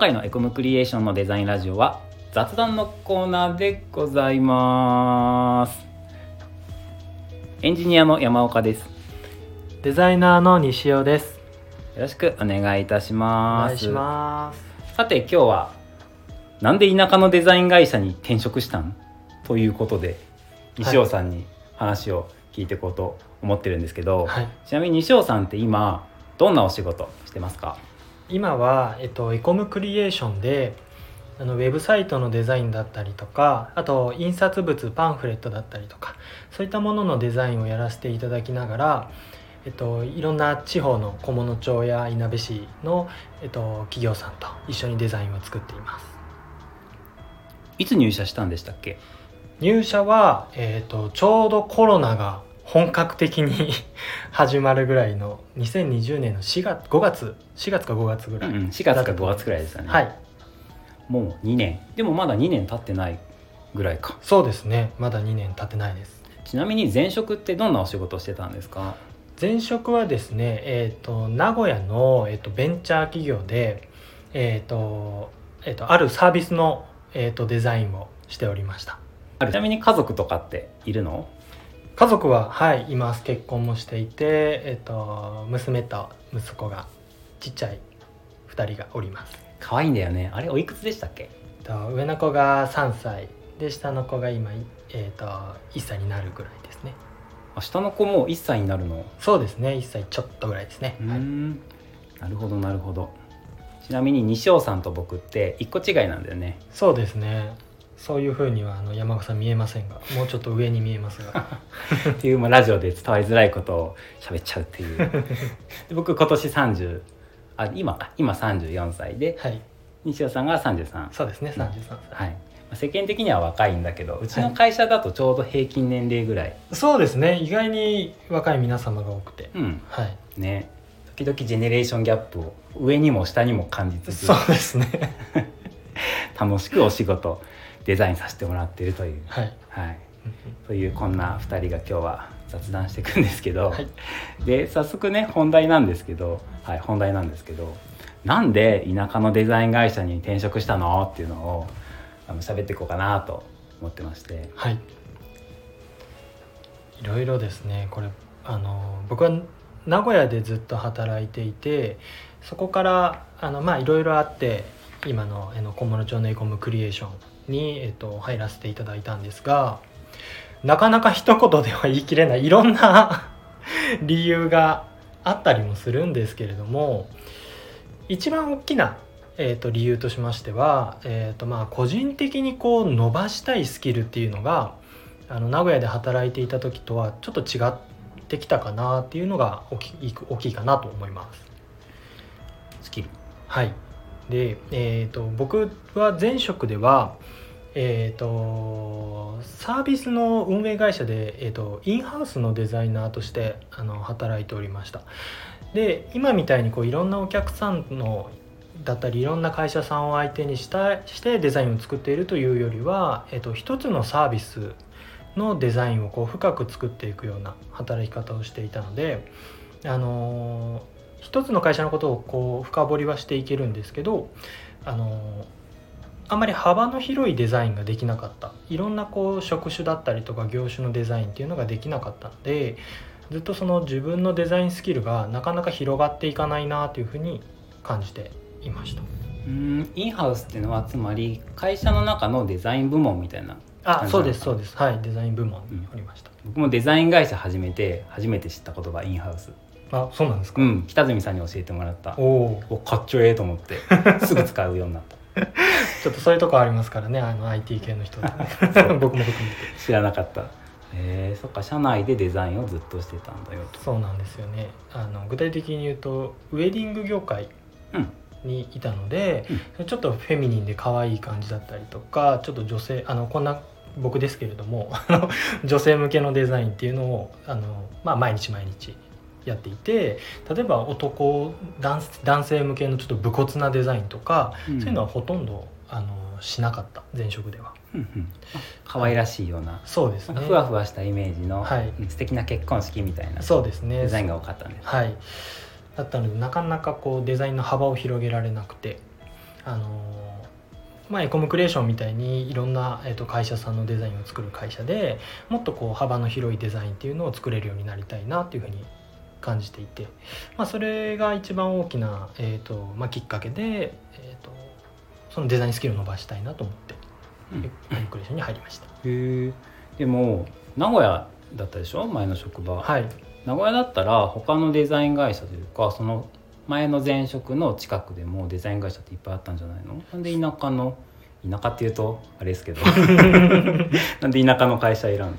回のエコムクリエーションのデザインラジオは雑談のコーナーでございますエンジニアの山岡ですデザイナーの西尾です。よろしくお願いいたします。さて今日はなんで田舎のデザイン会社に転職したん？ということで西尾さんに話を聞いていこうと思ってるんですけど、はい。ちなみに西尾さんって今どんなお仕事してますか今はえっとエコムクリエーションであのウェブサイトのデザインだったりとか、あと印刷物パンフレットだったりとか、そういったもののデザインをやらせていただきながら。えっと、いろんな地方の菰野町やいなべ市の、えっと、企業さんと一緒にデザインを作っていますいつ入社したんでしたっけ？入社は、えっと、ちょうどコロナが本格的に 始まるぐらいの2020年の4月5月4月か5月ぐらい、うん、4月か5月くらいですよね、はい。もう2年。でもまだ2年経ってないぐらいか。そうですね。まだ2年経ってないです。ちなみに前職ってどんなお仕事をしてたんですか？前職はですねえっ、と名古屋の、えー、とベンチャー企業でえっ、と,、えー、とあるサービスの、えー、とデザインをしておりました。ちなみに家族とかっているの？家族ははいいます。結婚もしていてえっ、と娘と息子がちっちゃい2人がおります。可愛いんだよね。あれおいくつでしたっけ？と上の子が3歳。で下の子が今、えー、と1歳になるぐらいですね。あ下の子もう1歳になるの？そうですね。1歳ちょっとぐらいですね、はい。んなるほどなるほど。ちなみに西尾さんと僕って1個違いなんだよね。そうですねそういうふうにはあの山岡さん見えませんがもうちょっと上に見えますが。っていう、まあ、ラジオで伝わりづらいことを喋っちゃうっていう。で僕今年30あ今あ今34歳ではい。西尾さんが33そうですね33歳、はい。まあ世間的には若いんだけどうちの会社だとちょうど平均年齢ぐらい、そうですね意外に若い皆様が多くて。うん。はい。ね。時々ジェネレーションギャップを上にも下にも感じつつ。そうですね。楽しくお仕事デザインさせてもらってるという、はい。はい、というこんな2人が今日は雑談していくんですけど、はい。で早速ね本題なんですけど、はい、本題なんですけどなんで田舎のデザイン会社に転職したの？っていうのをあの喋っていこうかなと思ってまして。はい。いろいろですねこれあの僕は名古屋でずっと働いていてそこからあのまあいろいろあって今のあの小諸町のエコムクリエーションに、えっと、入らせていただいたんですがなかなか一言では言い切れないいろんな 理由があったりもするんですけれども一番大きな、えー、と理由としましては、えーとまあ、個人的にこう伸ばしたいスキルっていうのがあの名古屋で働いていた時とはちょっと違ってきたかなっていうのが大きい大きいかなと思います。スキルはい、で、えー、と僕は前職では、えー、とサービスの運営会社で、えー、とインハウスのデザイナーとしてあの働いておりました。で今みたいにこういろんなお客さんのだったりいろんな会社さんを相手にしたしてデザインを作っているというよりは、えー、と一つのサービスのデザインをこう深く作っていくような働き方をしていたので、あのー一つの会社のことをこう深掘りはしていけるんですけど、あのーあんまり幅の広いデザインができなかった。いろんなこう職種だったりとか業種のデザインっていうのができなかったのでずっとその自分のデザインスキルがなかなか広がっていかないなというふうに感じていました。うーんインハウスっていうのはつまり会社の中のデザイン部門みたいなあそうですそうです。はいデザイン部門におりました、僕もデザイン会社始めて初めて知った言葉インハウス。あそうなんですか、うん北住さんに教えてもらった。おおおかっちょええと思ってすぐ使うようになった ちょっとそういうとこありますからねあの IT 系の人で僕も含めて。知らなかった。えー、そっか社内でデザインをずっとしてたんだよと。そうなんですよね。あの具体的に言うとウェディング業界うん。にいたので、うん。ちょっとフェミニンで可愛い感じだったりとかちょっと女性あのこんな僕ですけれども女性向けのデザインっていうのをあの、まあ、毎日毎日やっていて例えば男男男性向けのちょっと武骨なデザインとか、うん。そういうのはほとんどあのしなかった前職では。可愛らしいような。そうですね。ふわふわしたイメージの、はい。うん素敵な結婚式みたいなそうですね。デザインが多かったんですはい。だったのでなかなかこうデザインの幅を広げられなくてあのまあ、エコムクリエーションみたいにいろんな、えー、と会社さんのデザインを作る会社でもっとこう幅の広いデザインっていうのを作れるようになりたいなっていうふうに感じていて、まあ、それが一番大きな、えーとまあ、きっかけで、えーと、そのデザインスキルを伸ばしたいなと思って、うん、エコムクリエーションに入りました。へでも名古屋だったでしょ？前の職場。はい。名古屋だったら他のデザイン会社というかその前の前職の近くでもデザイン会社っていっぱいあったんじゃないの？なんで田舎の田舎っていうとあれですけど。なんで田舎の会社選んだの？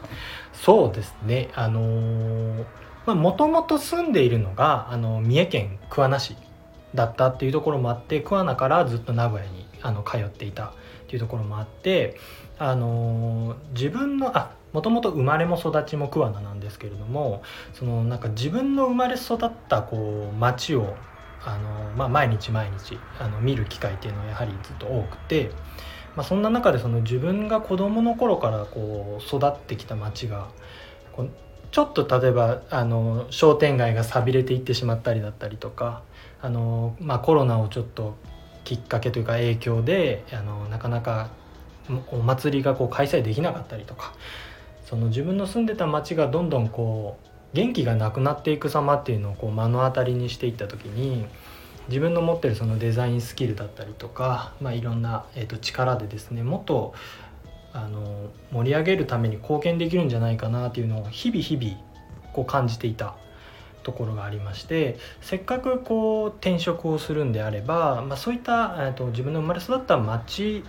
そうですね。あのもともと住んでいるのがあの三重県桑名市だったっていうところもあって桑名からずっと名古屋にあの通っていたっていうところもあってあの自分のあもともと生まれも育ちも桑名なんですけれどもそのなんか自分の生まれ育ったこう町をあの、まあ、毎日毎日あの見る機会っていうのはやはりずっと多くて、まあ、そんな中でその自分が子どもの頃からこう育ってきた町がこうちょっと例えばあの商店街が寂れていってしまったりだったりとかあの、まあ、コロナをちょっときっかけというか影響であのなかなかお祭りがこう開催できなかったりとかその自分の住んでた町がどんどんこう元気がなくなっていく様っていうのをこう目の当たりにしていった時に自分の持ってるそのデザインスキルだったりとか、まあ、いろんな、えー、と力でですねもっとあの盛り上げるために貢献できるんじゃないかなっていうのを日々日々こう感じていたところがありましてせっかくこう転職をするんであれば、まあ、そういった、えー、と自分の生まれ育った町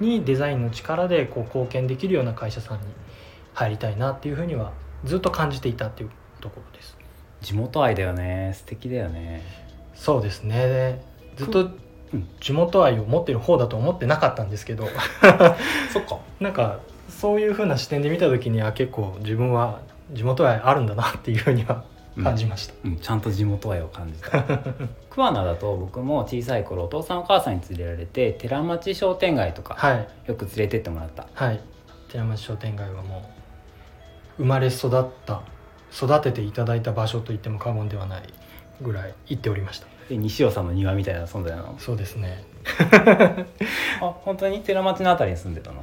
にデザインの力でこう貢献できるような会社さんに入りたいなっていうふうにはずっと感じていたっていうところです。地元愛だよね。素敵だよね。そうですね。ずっと地元愛を持ってる方だと思ってなかったんですけど。そっか。なんかそういうふうな視点で見た時には結構自分は地元愛あるんだなっていうふうには感じました、うん、うん、ちゃんと地元愛を感じた。桑名だと僕も小さい頃お父さんお母さんに連れられて寺町商店街とか、はい、よく連れてってもらった。はい。寺町商店街はもう生まれ育った育てていただいた場所といっても過言ではないぐらい行っておりましたで西尾さんの庭みたいな存在なの？そうですね。あ本当に寺町のあたりに住んでたの？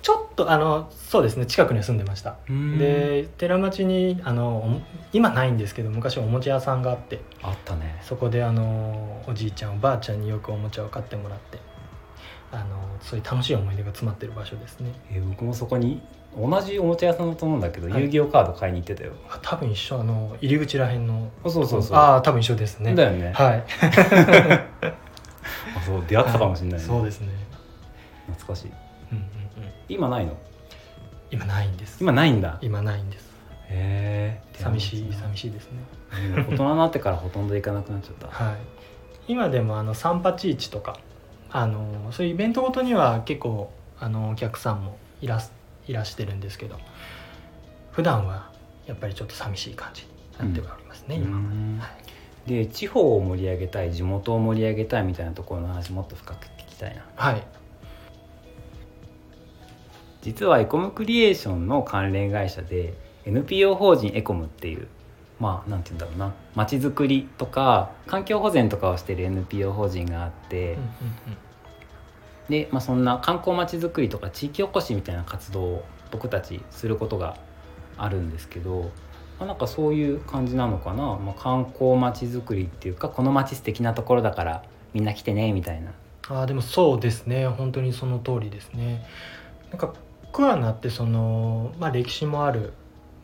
ちょっとあのそうですね近くに住んでました。で寺町にあの今ないんですけど昔おもちゃ屋さんがあって。あったね。そこであのおじいちゃんおばあちゃんによくおもちゃを買ってもらってあのそういう楽しい思い出が詰まってる場所ですね。え僕もそこに同じおもちゃ屋さんだと思うんだけど、はい、遊戯王カード買いに行ってたよ。あ多分一緒あの入り口らへんの。そうそうそうああ多分一緒ですね。だよね。はい。あそう出会ったかもしれない、ね。はい、そうですね。懐かしい、うんうんうん、今ないの？今ないんです。今ないんだ。今ないんです。へえ寂しい寂しいですね。大人になってからほとんど行かなくなっちゃった。はい。今でもあのサンパチ市とかあのそういうイベントごとには結構あのお客さんもいらいらしてるんですけど普段はやっぱりちょっと寂しい感じになっておりますね、うん、今、は。い、で地方を盛り上げたい地元を盛り上げたいみたいなところの話もっと深く聞きたいな。はい。実はエコムクリエーションの関連会社で NPO 法人エコムっていうまあなんて言うんだろうな。まちづくりとか環境保全とかをしてる NPO 法人があって、うんうんうん。で、まあ、そんな観光まちづくりとか地域おこしみたいな活動を僕たちすることがあるんですけど、まあ、なんかそういう感じなのかな、まあ、観光まちづくりっていうかこの街素敵なところだからみんな来てねみたいな。あでもそうですね。本当にその通りですね。なんか桑名ってその、まあ、歴史もある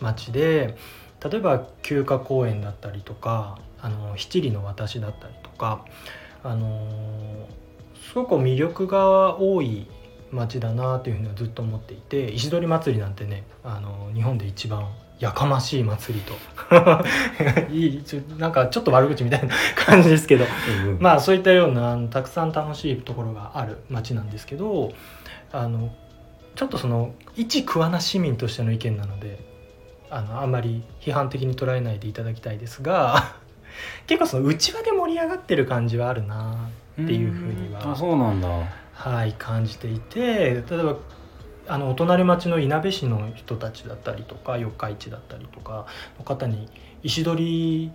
町で例えば休暇公園だったりとかあの七里の私だったりとかあのすごく魅力が多い町だなというふうにはずっと思っていて石鳥祭りなんてねあの日本で一番やかましい祭りと。いいちょなんかちょっと悪口みたいな感じですけど。まあそういったようなたくさん楽しいところがある町なんですけどあのちょっとその一桑名市民としての意見なのであのあんまり批判的に捉えないでいただきたいですが 結構その内輪で盛り上がってる感じはあるなっていうふうにはあそうなんだ。はい感じていて例えばあのお隣町のいなべ市の人たちだったりとか四日市だったりとかの方に石取り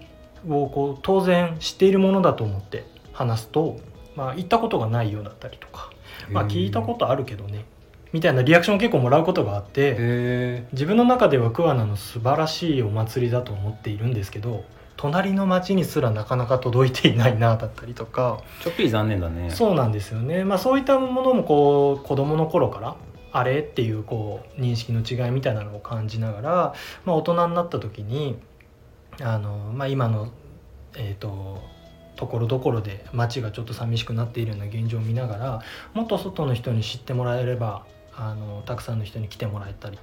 をこう当然知っているものだと思って話すとまあ、行ったことがないようだったりとか、まあ、聞いたことあるけどねみたいなリアクションを結構もらうことがあってへ自分の中では桑名の素晴らしいお祭りだと思っているんですけど隣の町にすらなかなか届いていないなだったりとか。ちょっぴり残念だね。そうなんですよね、まあ、そういったものもこう子供の頃からあれっていうこう認識の違いみたいなのを感じながら、まあ、大人になった時にあの、まあ、今の、えーと、ところどころで街がちょっと寂しくなっているような現状を見ながらもっと外の人に知ってもらえればあのたくさんの人に来てもらえたり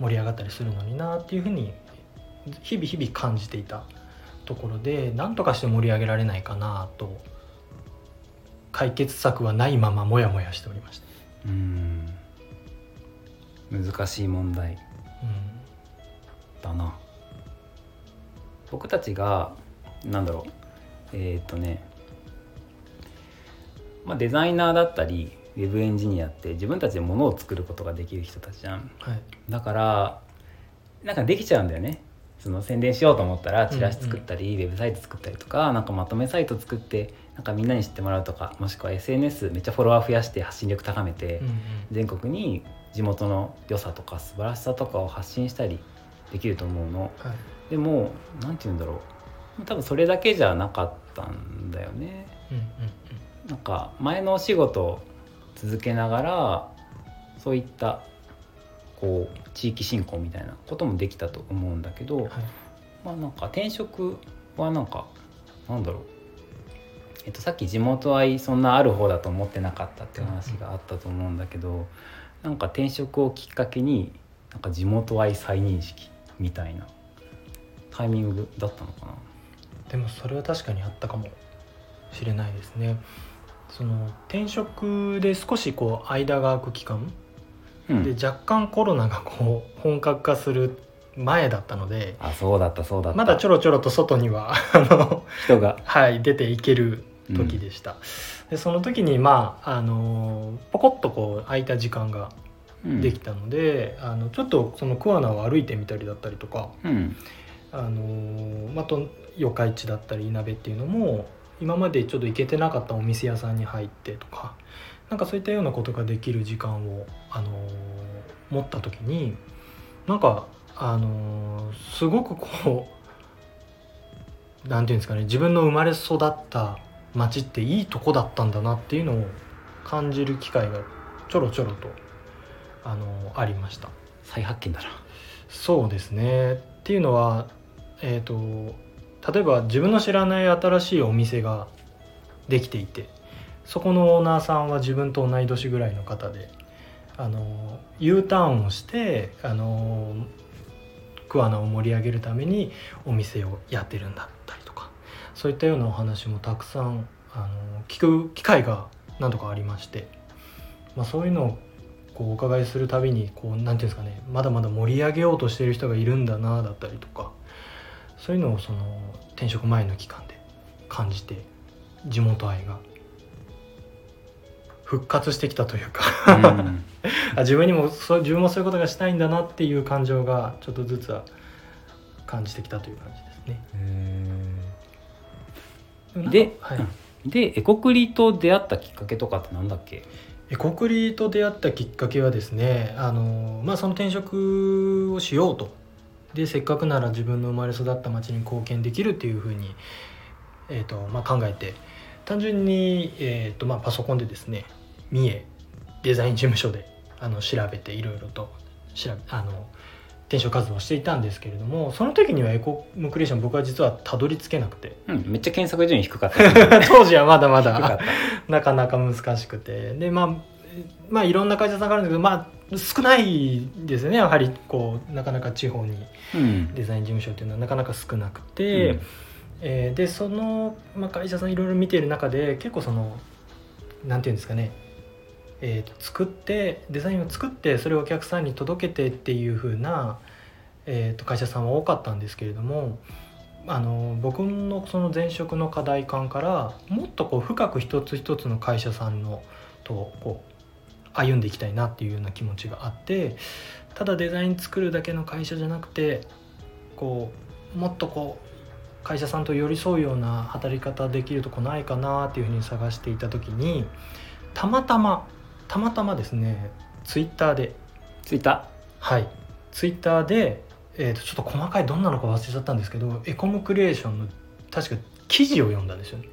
盛り上がったりするのになっていうふうに日々日々感じていたところで何とかして盛り上げられないかなと解決策はないままモヤモヤしておりました。うん。難しい問題。だな。僕たちがなんだろう。えっ、とね。まあデザイナーだったりウェブエンジニアって自分たちで物を作ることができる人たちじゃん、はい、だからなんかできちゃうんだよね。その宣伝しようと思ったらチラシ作ったり、ウェブサイト作ったりとかなんかまとめサイト作ってなんかみんなに知ってもらうとかもしくは SNS めっちゃフォロワー増やして発信力高めて、全国に地元の良さとか素晴らしさとかを発信したりできると思うの、はい、でも何て言うんだろう。多分それだけじゃなかったんだよね、うんうんうん、なんか前のお仕事を続けながらそういったこう地域振興みたいなこともできたと思うんだけど、はい、まあなんか転職はなんかなんだろう。えっと、さっき地元愛そんなある方だと思ってなかったっていう話があったと思うんだけど、なんか転職をきっかけになんか地元愛再認識みたいなタイミングだったのかな。でもそれは確かにあったかもしれないですねその転職で少しこう間が空く期間、うん、で若干コロナがこう本格化する前だったのであそうだったそうだった。まだちょろちょろと外にはあの人が、はい、出ていける時でした、うん、でその時にまああのポコッとこう空いた時間ができたので、うん、あのちょっとその桑名を歩いてみたりだったりとか、うん、あのあと四日市だったりいなべっていうのも今までちょっと行けてなかったお店屋さんに入ってとかなんかそういったようなことができる時間を、あの持った時になんか、あのすごくこう何て言うんですかね自分の生まれ育った町っていいとこだったんだなっていうのを感じる機会がちょろちょろと、あのありました。再発見だな。そうですね。っていうのはえっ、ー、と例えば自分の知らない新しいお店ができていてそこのオーナーさんは自分と同い年ぐらいの方であの U ターンをしてあの桑名を盛り上げるためにお店をやってるんだったりとかそういったようなお話もたくさんあの聞く機会が何度かありまして、まあ、そういうのをこうお伺いするたびにこう何て言うんですかねまだまだ盛り上げようとしてる人がいるんだなだったりとかそういうのをその転職前の期間で感じて地元愛が復活してきたというか。あ自分にもそう自分もそういうことがしたいんだなっていう感情がちょっとずつは感じてきたという感じですね。で、はい、でエコクリと出会ったきっかけとかって何だっけ？エコクリと出会ったきっかけはですねあの、まあ、その転職をしようとでせっかくなら自分の生まれ育った町に貢献できるっていうふうに、えーとまあ、考えて単純に、えーとまあ、パソコンでですね三重デザイン事務所であの調べていろいろと調べあの転職活動をしていたんですけれどもその時にはエコムクリエーション僕は実はたどり着けなくて、うん、めっちゃ検索順位低かった。当時はまだまだ なかなか難しくて。でまあまあいろんな会社さんがあるんですけどまあ少ないですよね。やはりこうなかなか地方にデザイン事務所っていうのはなかなか少なくて、うん、えー、でその、まあ、会社さんいろいろ見ている中で結構そのなんていうんですかね。えーと、作ってデザインを作ってそれをお客さんに届けてっていう風な、えーと、会社さんは多かったんですけれどもあの僕のその前職の課題感からもっとこう深く一つ一つの会社さんのとこう歩んでいきたいなっていうような気持ちがあってただデザイン作るだけの会社じゃなくてこうもっとこう会社さんと寄り添うような働き方できるとこないかなっていうふうに探していた時にたまたまたまたまですねツイッターで。ツイッタはい。ツイッターで、えー、とちょっと細かいどんなのか忘れちゃったんですけどエコムクリエーションの確か記事を読んだんですよね。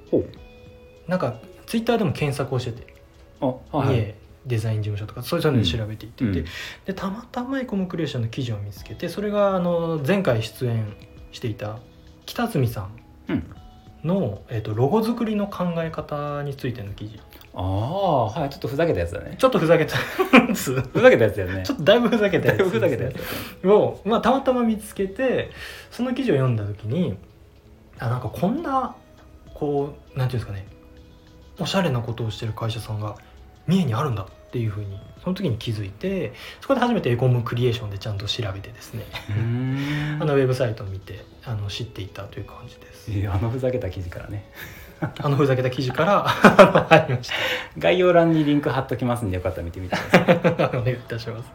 なんかツイッターでも検索をしてて。あはい。はデザイン事務所とかそういうので調べていってて、うん。でたまたまエコムクリエーションの記事を見つけてそれがあの前回出演していた北住さんうん。の、えー、とロゴ作りの考え方についての記事。ああはいちょっとふざけたやつだね。ちょっとふざけたやつ。ふざけたやつだよね。ちょっとだいぶふざけたやつぶふざけたやつね。を、まあ、たまたま見つけてその記事を読んだ時にあなんかこんなこうなんていうんですかねおしゃれなことをしてる会社さんが三重にあるんだっていうふうにその時に気づいてそこで初めてエコムクリエーションでちゃんと調べてですね。あのウェブサイトを見てあの知っていたという感じです。あのふざけた記事からね。あのふざけた記事から 入りまし概要欄にリンク貼っときますんでよかったら見てみてください。たお願いいたします、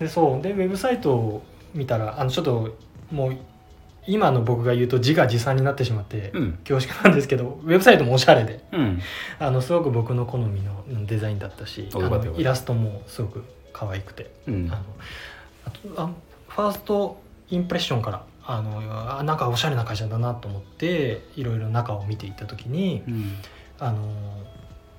でそう。でウェブサイトを見たらあのちょっともう今の僕が言うと自画自賛になってしまって、うん。恐縮なんですけどウェブサイトもおしゃれでうん。あのすごく僕の好みのうんデザインだったしあおよかったよかったのイラストもすごく可愛くて、うん。あのあとあファーストインプレッションからあのあなんかおしゃれな会社だなと思っていろいろ中を見ていった時にうん。あの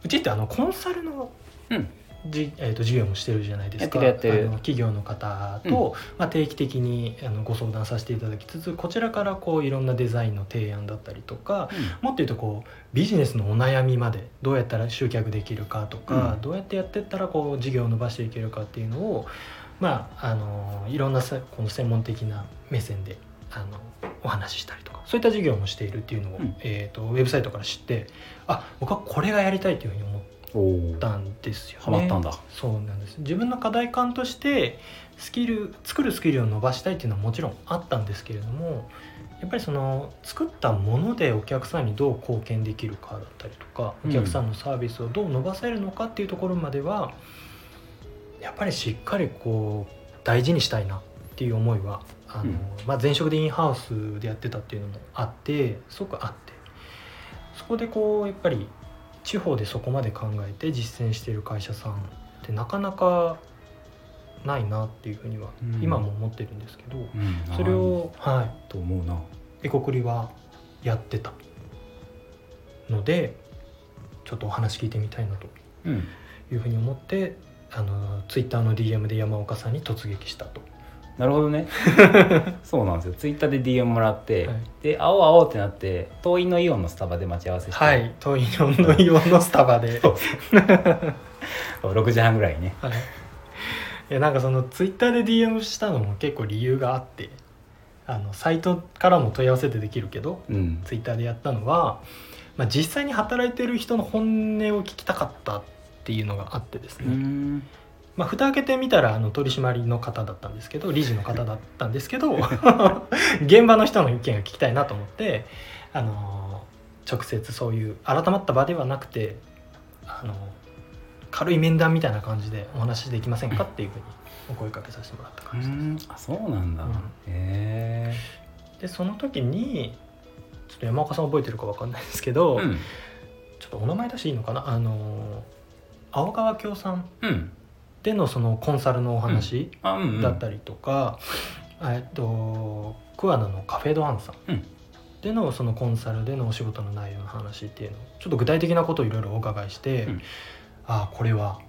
うちってあのコンサルのうんじ、えー、と授業もしてるじゃないですか。企業の方と、まあ、定期的にあのご相談させていただきつつこちらからこういろんなデザインの提案だったりとかもっと言うとこうビジネスのお悩みまでどうやったら集客できるかとか、うん。どうやってやってったらこう事業を伸ばしていけるかっていうのをまああのいろんなさこの専門的な目線であのお話ししたりとかそういった授業もしているっていうのを、うん。えー、とウェブサイトから知ってあ僕はこれがやりたいというふうに思っおおたんですよね。ハマったんだ。そうなんです。自分の課題感としてスキル作るスキルを伸ばしたいっていうのはもちろんあったんですけれどもやっぱりその作ったものでお客さんにどう貢献できるかだったりとかうんお客さんのサービスをどう伸ばせるのかっていうところまではやっぱりしっかりこう大事にしたいなっていう思いはあの、うん。まあ、前職でインハウスでやってたっていうのもあってすごくあって。そこでこうやっぱり地方でそこまで考えて実践している会社さんってなかなかないなっていうふうにはうん。今も思ってるんですけど、うん。それを、は、と思うな。いエコクリはやってたのでちょっとお話聞いてみたいなとうん。いうふうに思ってあのツイッターの DM で山岡さんに突撃したと。なるほどね。そうなんですよ。ツイッターで DM もらって、はい。で会おう会おうってなって遠いのイオンのスタバで待ち合わせして、はい、トイヨンのイオンのスタバで。そう。6時半ぐらいにね。はい、いやなんかそのツイッターで DM したのも結構理由があってあのサイトからも問い合わせてできるけどうん。ツイッターでやったのは、まあ、実際に働いてる人の本音を聞きたかったっていうのがあってですうね、んまあ、蓋開けてみたらあの取締りの方だったんですけど理事の方だったんですけど 現場の人の意見が聞きたいなと思ってあの直接そういう改まった場ではなくてあの軽い面談みたいな感じでお話しできませんかっていうふうにお声かけさせてもらったう感じです。んあそうなんだ、うん。へえでその時にちょっと山岡さん覚えてるか分かんないですけど、うん。ちょっとお名前出していいのかな？あの青川京さんうんでのそのコンサルのお話、だったりとか、えっと桑名のカフェドアンさん。うん。でのそのコンサルでのお仕事の内容の話っていうのをちょっと具体的なことをいろいろお伺いして、うん。ああこれは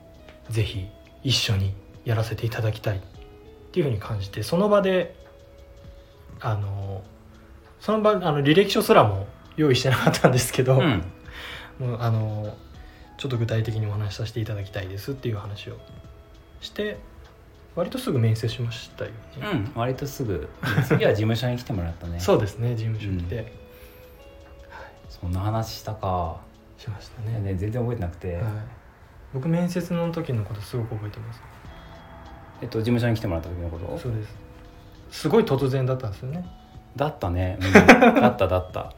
ぜひ一緒にやらせていただきたいっていうふうに感じてその場であのその場あの履歴書すらも用意してなかったんですけど、うん。もうあのちょっと具体的にお話しさせていただきたいですっていう話をして割とすぐ面接しましたよね、うん割とすぐ次は事務所に来てもらったね。そうですね事務所にて、うん。そんな話したか、しましたね。ね、全然覚えてなくて、はい、僕面接の時のことすごく覚えてます。えっと事務所に来てもらった時のこと？そうです。すごい突然だったんですよね。だったね、うん。だっただった。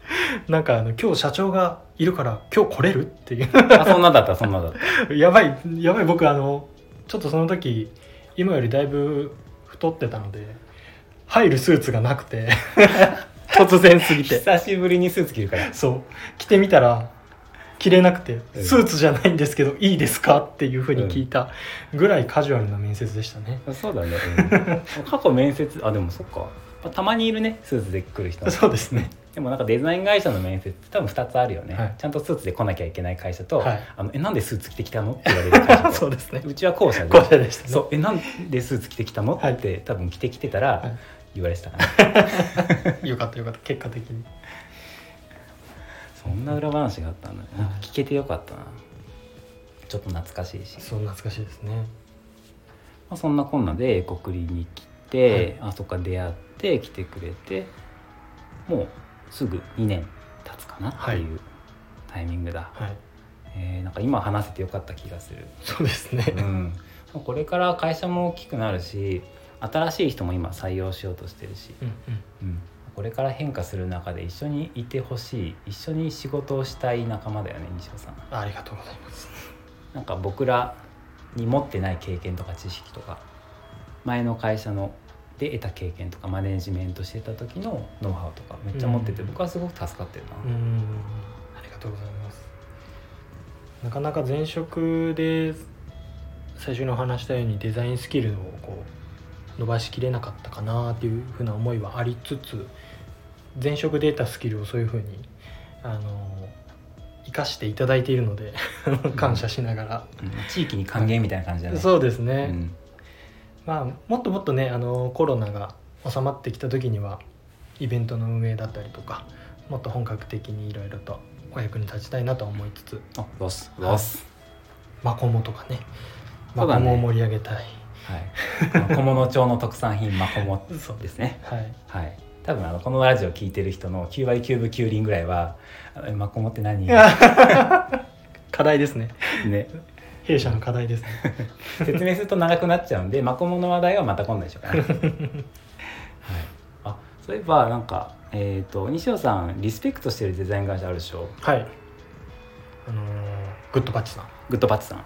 なんかあの今日社長がいるから今日来れるっていう。あそんなだったそんなだった。やばいやばい僕あのちょっとその時今よりだいぶ太ってたので入るスーツがなくて 突然すぎて。久しぶりにスーツ着るから。そう。着てみたら着れなくてうん。スーツじゃないんですけどいいですかっていうふうに聞いたぐらいカジュアルな面接でしたね、そうだね、うん。過去面接あでもそっか。まあたまにいるねスーツで来る人。そうですねでもなんかデザイン会社の面接って多分2つあるよね、はい。ちゃんとスーツで来なきゃいけない会社と、はい。あのえなんでスーツ着てきたのって言われる会社。と そうですね。うちは後者で。後者でしたね。そう。えなんでスーツ着てきたのはい。って多分着てきてたらはい。言われてたかな、よかったよかった。結果的に。そんな裏話があったんだね、はい。聞けてよかったな。ちょっと懐かしいし、そう懐かしいですね。まあ、そんなこんなでエコクリに来て、あそっか出会って来てくれてもうすぐ2年経つかなっていうタイミングだ、はい。えーなんか今話せてよかった気がする。そうですね、うん、これから会社も大きくなるし新しい人も今採用しようとしてるし、うんうん。うん、これから変化する中で一緒にいてほしい。一緒に仕事をしたい仲間だよね西尾さん。ありがとうございます。なんか僕らに持ってない経験とか知識とか前の会社ので得た経験とかマネジメントしてた時のノウハウとかめっちゃ持ってて、うん。僕はすごく助かってるな、うん。ありがとうございます。なかなか前職で最初にお話したようにデザインスキルをこう伸ばしきれなかったかなっていうふうな思いはありつつ前職で得たスキルをそういうふうにあの生かしていただいているので 感謝しながら、うん。地域に還元みたいな感じだね、そうですうね、んまあもっともっとねあのコロナが収まってきた時にはイベントの運営だったりとかもっと本格的にいろいろとお役に立ちたいなと思いつつ。あロスロス、マコモとかね。マコモを盛り上げたい。はい、小物町の特産品マコモそうですね。はい。はい。多分あのこのラジオ聞いてる人の9割9分9厘ぐらいは「あマコモって何? 」課題ですね。ね弊社の課題ですね。説明すると長くなっちゃうんでマコモの話題はまた今度でしょうかね、はい、あそういえばなんかえっ、と西尾さんリスペクトしてるデザイン会社あるでしょ？はい。あのーグッドパッチさん。グッドパッチさん。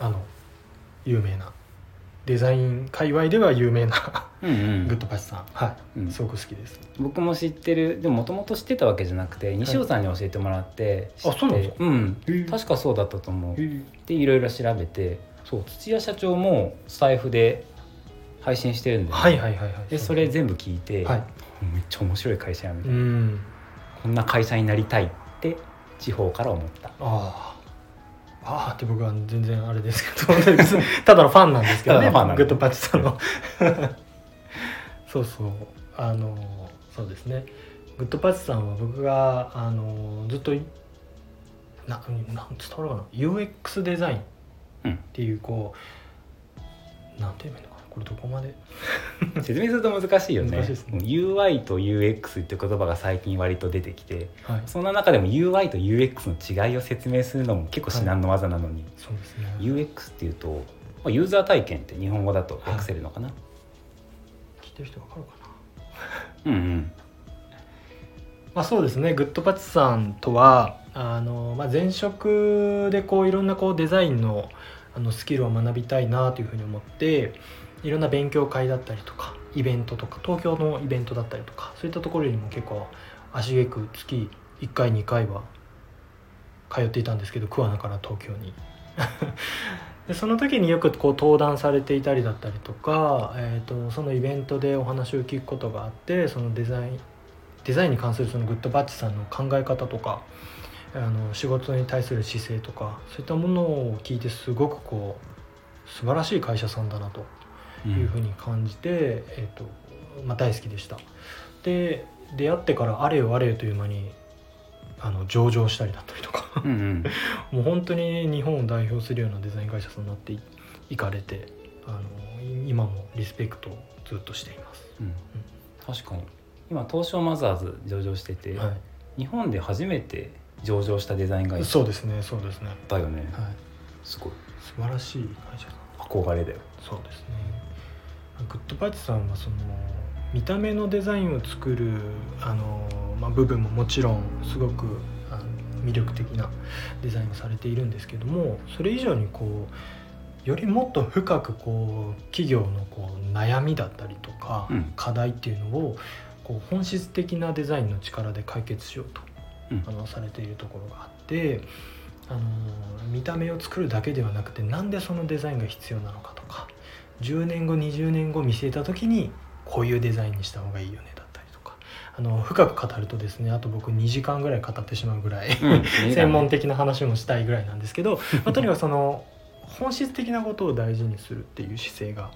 あの有名なデザイン界隈では有名なうんうん。グッドパッチさん。はい、うん。すごく好きです。僕も知ってる。でももともと知ってたわけじゃなくて西尾さんに教えてもらって知って、あそうなんですか？確かそうだったと思う。でいろいろ調べてそう。土屋社長もスタイフで配信してるんで、はいはいはいはい。でそれ全部聞いて、はい。めっちゃ面白い会社やみたいな、うん。こんな会社になりたいって地方から思った。ああああって僕は全然あれですけど ただのファンなんですけどねグッドパッチさんの。そうそうあのそうですね。グッドパッチさんは僕があのずっといななん伝わるかな？UX デザインうんっていうこうなんて言えばいいの？これどこまで？説明すると難しいよね。難しいですね。UI と UX って言葉が最近割と出てきてはい。そんな中でも UI と UX の違いを説明するのも結構至難の技なのに、そうですね。UX っていうと、まあ、ユーザー体験って日本語だと訳せるのかな、聞いてる人わかるかな？うんうん。まあ、そうですね。グッドパッチさんとはあの、まあ、前職でこういろんなこうデザインのあのスキルを学びたいなというふうに思っていろんな勉強会だったりとかイベントとか東京のイベントだったりとかそういったところにも結構足げく月1回2回は通っていたんですけど桑名から東京に。でその時によくこう登壇されていたりだったりとか、えー、とそのイベントでお話を聞くことがあってそのデザインデザインに関するそのグッドバッチさんの考え方とかあの仕事に対する姿勢とかそういったものを聞いてすごくこう素晴らしい会社さんだなというふうに感じて、えーとまあ、大好きでした。で出会ってからあれよあれよという間にあの上場したりだったりとか。うんうん。もう本当に日本を代表するようなデザイン会社さんになっていいかれてあのい今もリスペクトをずっとしています、うん。確かに。今東証マザーズ上場してて、は日本で初めて上場したデザイン会い、社そうですねそうですね、だよね、はい、すごい。素晴らしい会社さん憧れだよ。そうですねグッドパッチさんはその見た目のデザインを作るあの、まあ、部分ももちろんすごくあの魅力的なデザインをされているんですけどもそれ以上にこうよりもっと深くこう企業のこう悩みだったりとか、うん。課題っていうのをこう本質的なデザインの力で解決しようと、うん。あのされているところがあって、あの見た目を作るだけではなくてなんでそのデザインが必要なのかとか10年後20年後見据えた時にこういうデザインにした方がいいよねだったりとか。あの深く語るとですねあと僕2時間ぐらい語ってしまうぐらい、うん専門的な話もしたいぐらいなんですけど、まあ、とにかくその本質的なことを大事にするっていう姿勢が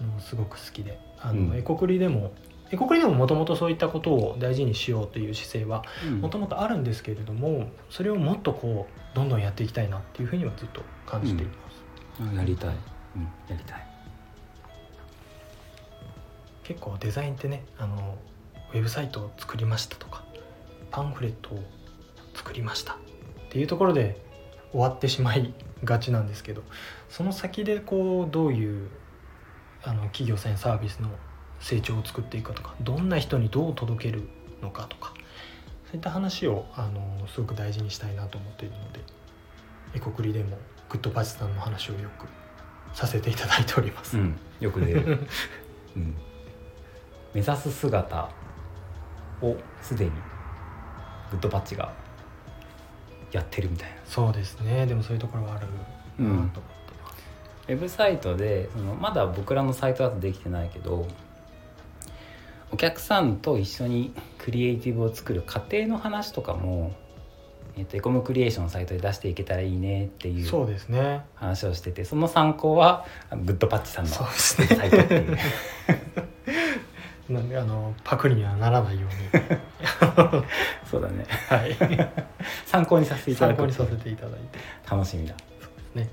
あのすごく好きであの、うん。エコクリでもエコクリでももともとそういったことを大事にしようという姿勢はうん。もともとあるんですけれどもそれをもっとこうどんどんやっていきたいなっていうふうにはずっと感じています、あやりたい、うん、やりたい結構デザインってねあのウェブサイトを作りましたとかパンフレットを作りましたっていうところで終わってしまいがちなんですけどその先でこうどういうあの企業さんやサービスの成長を作っていくかとかどんな人にどう届けるのかとかそういった話をあのすごく大事にしたいなと思っているのでエコクリでもグッドパチさんの話をよくさせていただいております。うん、よく出る、うん、目指す姿をすでにグッドパッチがやってるみたいな。そうですね。でもそういうところはあるなと思ってます、ウェブサイトでそのまだ僕らのサイトだとできてないけどお客さんと一緒にクリエイティブを作る過程の話とかも、えっとエコムクリエーションのサイトで出していけたらいいねっていうそうですね。話をしててその参考はグッドパッチさんのそうですね。サイトっていうなんであのパクリにはならないように。そうだね。はい。参考にさせていただく。参考にさせていただいて。楽しみだ。ね。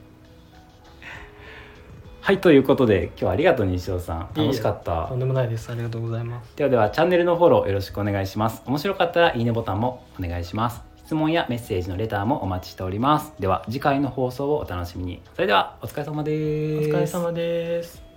はいということで今日はありがとう西尾さん。楽しかった。とんでもないです。ありがとうございます。ではではチャンネルのフォローよろしくお願いします。面白かったらいいねボタンもお願いします。質問やメッセージのレターもお待ちしております。では次回の放送をお楽しみに。それではお疲れ様おです。疲れ様です